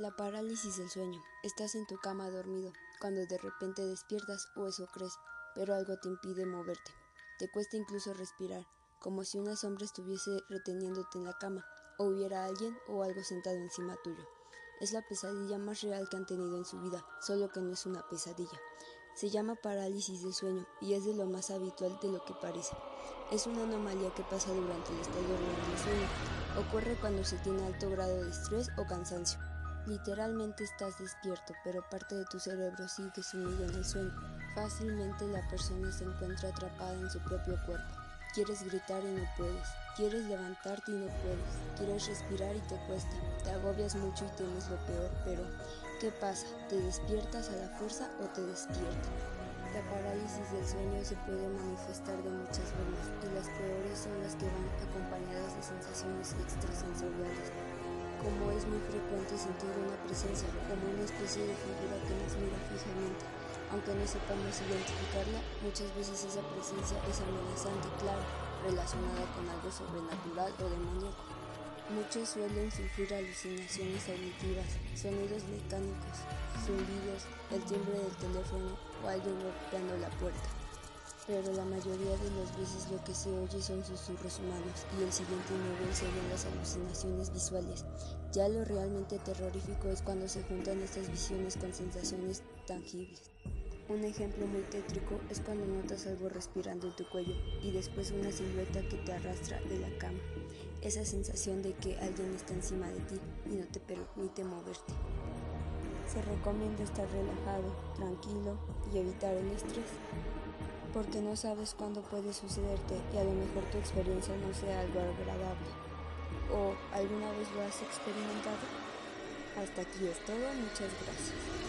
La parálisis del sueño. Estás en tu cama dormido, cuando de repente despiertas o eso crees, pero algo te impide moverte. Te cuesta incluso respirar, como si una sombra estuviese reteniéndote en la cama, o hubiera alguien o algo sentado encima tuyo. Es la pesadilla más real que han tenido en su vida, solo que no es una pesadilla. Se llama parálisis del sueño y es de lo más habitual de lo que parece. Es una anomalía que pasa durante el estado del sueño. Ocurre cuando se tiene alto grado de estrés o cansancio. Literalmente estás despierto, pero parte de tu cerebro sigue sumido en el sueño. Fácilmente la persona se encuentra atrapada en su propio cuerpo. Quieres gritar y no puedes. Quieres levantarte y no puedes. Quieres respirar y te cuesta. Te agobias mucho y temes lo peor, pero ¿qué pasa? ¿Te despiertas a la fuerza o te despiertan? La parálisis del sueño se puede manifestar de muchas formas y las peores son las que van acompañadas de sensaciones extrasensoriales como es muy frecuente sentir una presencia, como una especie de figura que nos mira fijamente. Aunque no sepamos identificarla, muchas veces esa presencia es amenazante, claro, relacionada con algo sobrenatural o demoníaco. Muchos suelen sufrir alucinaciones auditivas, sonidos mecánicos, zumbidos, el timbre del teléfono o alguien golpeando la puerta pero la mayoría de las veces lo que se oye son susurros humanos y el siguiente nivel serían las alucinaciones visuales. Ya lo realmente terrorífico es cuando se juntan estas visiones con sensaciones tangibles. Un ejemplo muy tétrico es cuando notas algo respirando en tu cuello y después una silueta que te arrastra de la cama. Esa sensación de que alguien está encima de ti y no te permite moverte. Se recomienda estar relajado, tranquilo y evitar el estrés porque no sabes cuándo puede sucederte y a lo mejor tu experiencia no sea algo agradable. ¿O alguna vez lo has experimentado? Hasta aquí es todo, muchas gracias.